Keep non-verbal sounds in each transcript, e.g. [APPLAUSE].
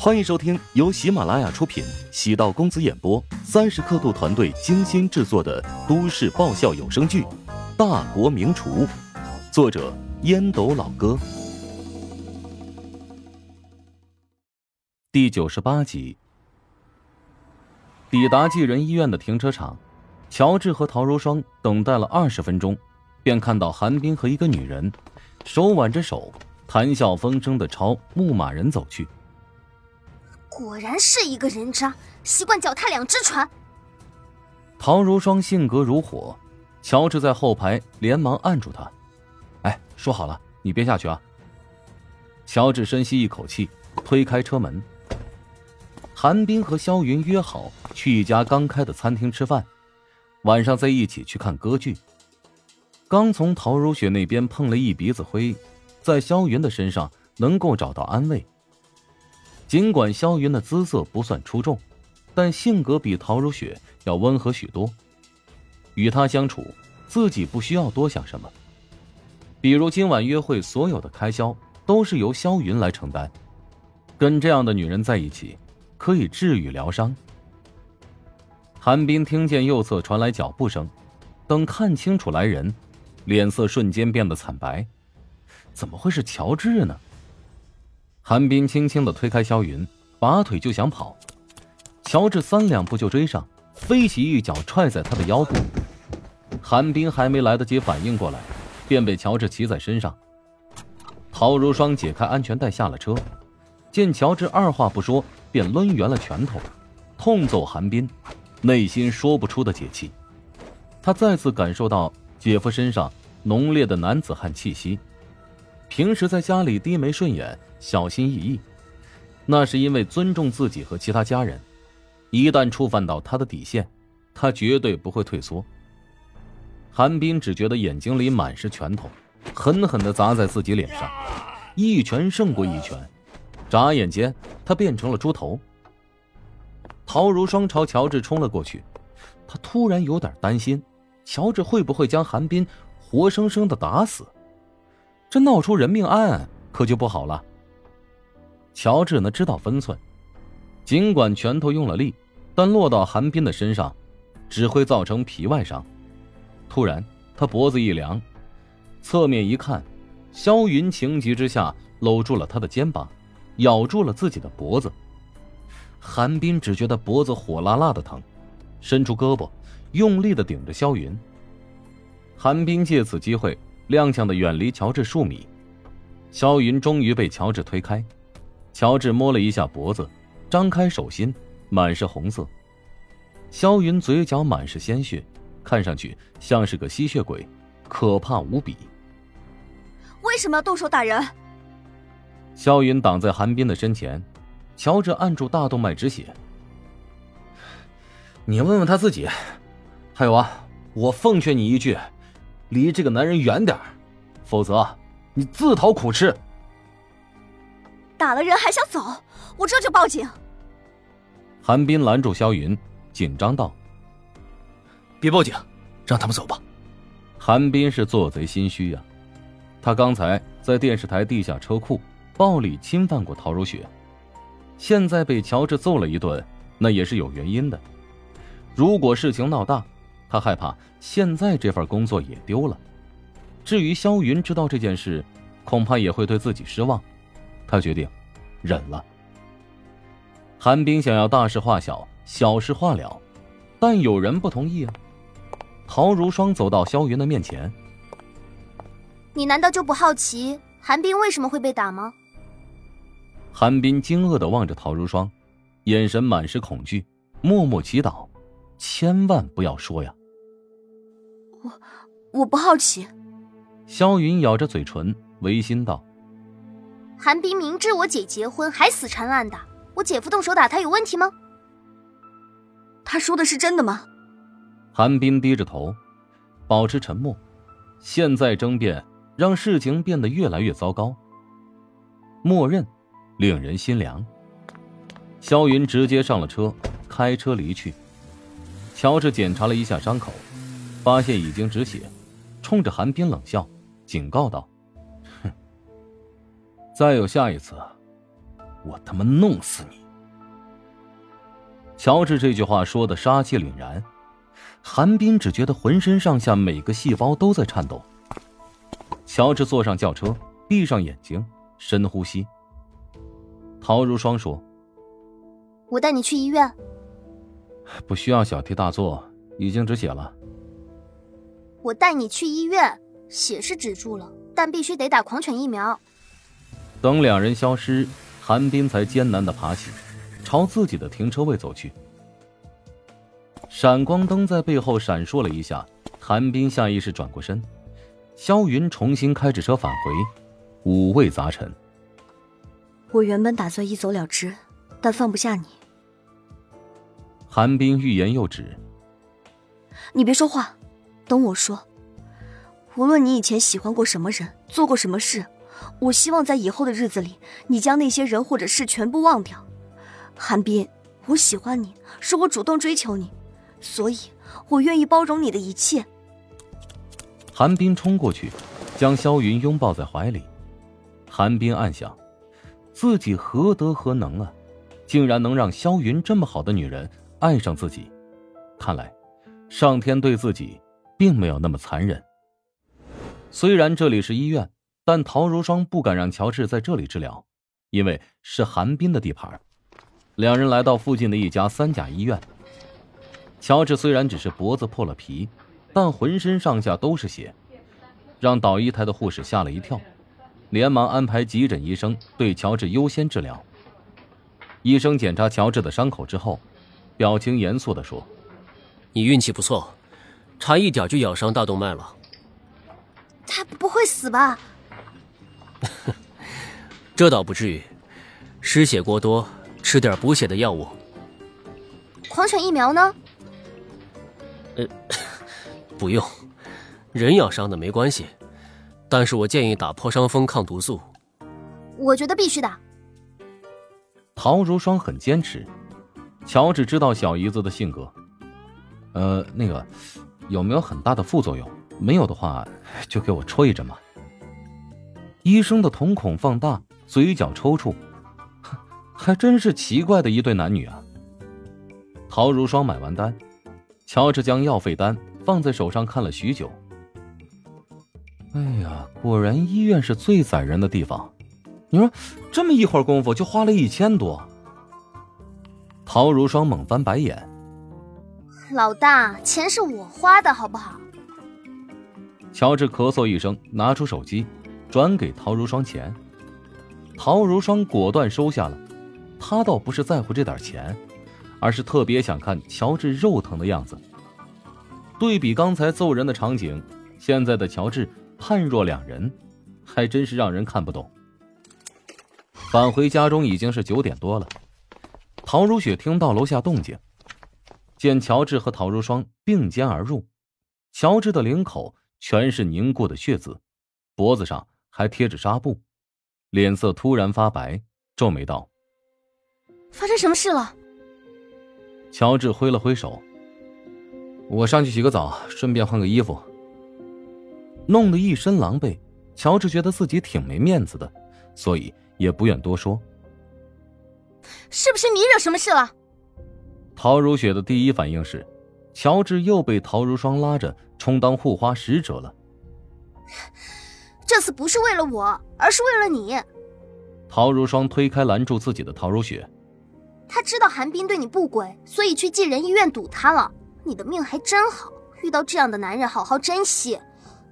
欢迎收听由喜马拉雅出品、喜道公子演播、三十刻度团队精心制作的都市爆笑有声剧《大国名厨》，作者烟斗老哥，第九十八集。抵达济仁医院的停车场，乔治和陶如霜等待了二十分钟，便看到韩冰和一个女人手挽着手，谈笑风生的朝牧马人走去。果然是一个人渣，习惯脚踏两只船。陶如霜性格如火，乔治在后排连忙按住他：“哎，说好了，你别下去啊。”乔治深吸一口气，推开车门。韩冰和肖云约好去一家刚开的餐厅吃饭，晚上再一起去看歌剧。刚从陶如雪那边碰了一鼻子灰，在肖云的身上能够找到安慰。尽管萧云的姿色不算出众，但性格比陶如雪要温和许多。与他相处，自己不需要多想什么。比如今晚约会所有的开销都是由萧云来承担。跟这样的女人在一起，可以治愈疗伤。韩冰听见右侧传来脚步声，等看清楚来人，脸色瞬间变得惨白。怎么会是乔治呢？韩冰轻轻的推开萧云，拔腿就想跑，乔治三两步就追上，飞起一脚踹在他的腰部。韩冰还没来得及反应过来，便被乔治骑在身上。陶如霜解开安全带下了车，见乔治二话不说便抡圆了拳头，痛揍韩冰，内心说不出的解气。他再次感受到姐夫身上浓烈的男子汉气息。平时在家里低眉顺眼、小心翼翼，那是因为尊重自己和其他家人。一旦触犯到他的底线，他绝对不会退缩。韩冰只觉得眼睛里满是拳头，狠狠的砸在自己脸上，一拳胜过一拳。眨眼间，他变成了猪头。陶如霜朝乔治冲了过去，他突然有点担心，乔治会不会将韩冰活生生的打死？这闹出人命案可就不好了。乔治呢知道分寸，尽管拳头用了力，但落到韩冰的身上，只会造成皮外伤。突然，他脖子一凉，侧面一看，萧云情急之下搂住了他的肩膀，咬住了自己的脖子。韩冰只觉得脖子火辣辣的疼，伸出胳膊，用力的顶着萧云。韩冰借此机会。踉跄的远离乔治数米，萧云终于被乔治推开。乔治摸了一下脖子，张开手心，满是红色。萧云嘴角满是鲜血，看上去像是个吸血鬼，可怕无比。为什么要动手打人？萧云挡在韩冰的身前，乔治按住大动脉止血。你问问他自己。还有啊，我奉劝你一句。离这个男人远点否则你自讨苦吃。打了人还想走？我这就报警。韩冰拦住萧云，紧张道：“别报警，让他们走吧。”韩冰是做贼心虚呀，他刚才在电视台地下车库暴力侵犯过陶如雪，现在被乔治揍了一顿，那也是有原因的。如果事情闹大，他害怕现在这份工作也丢了。至于萧云知道这件事，恐怕也会对自己失望。他决定忍了。韩冰想要大事化小，小事化了，但有人不同意啊。陶如霜走到萧云的面前：“你难道就不好奇韩冰为什么会被打吗？”韩冰惊愕的望着陶如霜，眼神满是恐惧，默默祈祷：“千万不要说呀。”我我不好奇。萧云咬着嘴唇，违心道：“韩冰明知我姐结婚还死缠烂打，我姐夫动手打他有问题吗？他说的是真的吗？”韩冰低着头，保持沉默。现在争辩让事情变得越来越糟糕。默认，令人心凉。萧云直接上了车，开车离去。乔治检查了一下伤口。发现已经止血，冲着韩冰冷笑，警告道：“哼，再有下一次，我他妈弄死你！乔治这句话说的杀气凛然，韩冰只觉得浑身上下每个细胞都在颤抖。乔治坐上轿车，闭上眼睛，深呼吸。陶如霜说：“我带你去医院。”不需要小题大做，已经止血了。我带你去医院，血是止住了，但必须得打狂犬疫苗。等两人消失，韩冰才艰难的爬起，朝自己的停车位走去。闪光灯在背后闪烁了一下，韩冰下意识转过身。萧云重新开着车返回，五味杂陈。我原本打算一走了之，但放不下你。韩冰欲言又止。你别说话，等我说。无论你以前喜欢过什么人，做过什么事，我希望在以后的日子里，你将那些人或者事全部忘掉。韩冰，我喜欢你，是我主动追求你，所以我愿意包容你的一切。韩冰冲过去，将萧云拥抱在怀里。韩冰暗想，自己何德何能啊，竟然能让萧云这么好的女人爱上自己？看来，上天对自己并没有那么残忍。虽然这里是医院，但陶如霜不敢让乔治在这里治疗，因为是韩冰的地盘。两人来到附近的一家三甲医院。乔治虽然只是脖子破了皮。但浑身上下都是血，让导医台的护士吓了一跳，连忙安排急诊医生对乔治优先治疗。医生检查乔治的伤口之后，表情严肃地说：“你运气不错，差一点就咬伤大动脉了。他不会死吧？”“ [LAUGHS] 这倒不至于，失血过多，吃点补血的药物。”“狂犬疫苗呢？”“呃。[LAUGHS] ”不用，人咬伤的没关系，但是我建议打破伤风抗毒素。我觉得必须打。陶如霜很坚持。乔治知道小姨子的性格，呃，那个有没有很大的副作用？没有的话，就给我戳一针吧。医生的瞳孔放大，嘴角抽搐，还真是奇怪的一对男女啊。陶如霜买完单，乔治将药费单。放在手上看了许久。哎呀，果然医院是最宰人的地方。你说，这么一会儿功夫就花了一千多。陶如霜猛翻白眼。老大，钱是我花的，好不好？乔治咳嗽一声，拿出手机，转给陶如霜钱。陶如霜果断收下了。他倒不是在乎这点钱，而是特别想看乔治肉疼的样子。对比刚才揍人的场景，现在的乔治判若两人，还真是让人看不懂。返回家中已经是九点多了，陶如雪听到楼下动静，见乔治和陶如霜并肩而入，乔治的领口全是凝固的血渍，脖子上还贴着纱布，脸色突然发白，皱眉道：“发生什么事了？”乔治挥了挥手。我上去洗个澡，顺便换个衣服。弄得一身狼狈，乔治觉得自己挺没面子的，所以也不愿多说。是不是你惹什么事了？陶如雪的第一反应是，乔治又被陶如霜拉着充当护花使者了。[SIGHS] 这次不是为了我，而是为了你。陶如霜推开拦住自己的陶如雪。他知道韩冰对你不轨，所以去寄人医院堵他了。你的命还真好，遇到这样的男人，好好珍惜，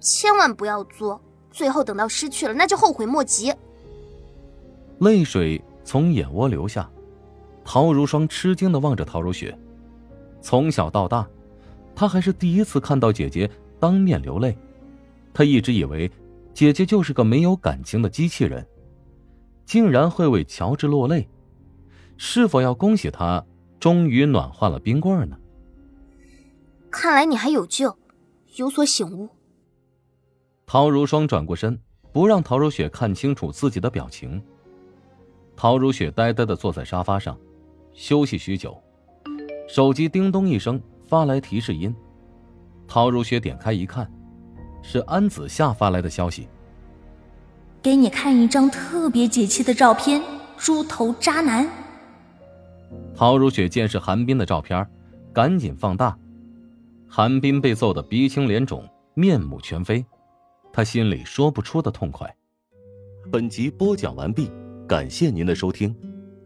千万不要作，最后等到失去了，那就后悔莫及。泪水从眼窝流下，陶如霜吃惊的望着陶如雪。从小到大，她还是第一次看到姐姐当面流泪。她一直以为姐姐就是个没有感情的机器人，竟然会为乔治落泪，是否要恭喜她终于暖化了冰棍呢？看来你还有救，有所醒悟。陶如霜转过身，不让陶如雪看清楚自己的表情。陶如雪呆呆的坐在沙发上，休息许久。手机叮咚一声发来提示音，陶如雪点开一看，是安子夏发来的消息。给你看一张特别解气的照片，猪头渣男。陶如雪见是韩冰的照片，赶紧放大。韩冰被揍得鼻青脸肿，面目全非，他心里说不出的痛快。本集播讲完毕，感谢您的收听。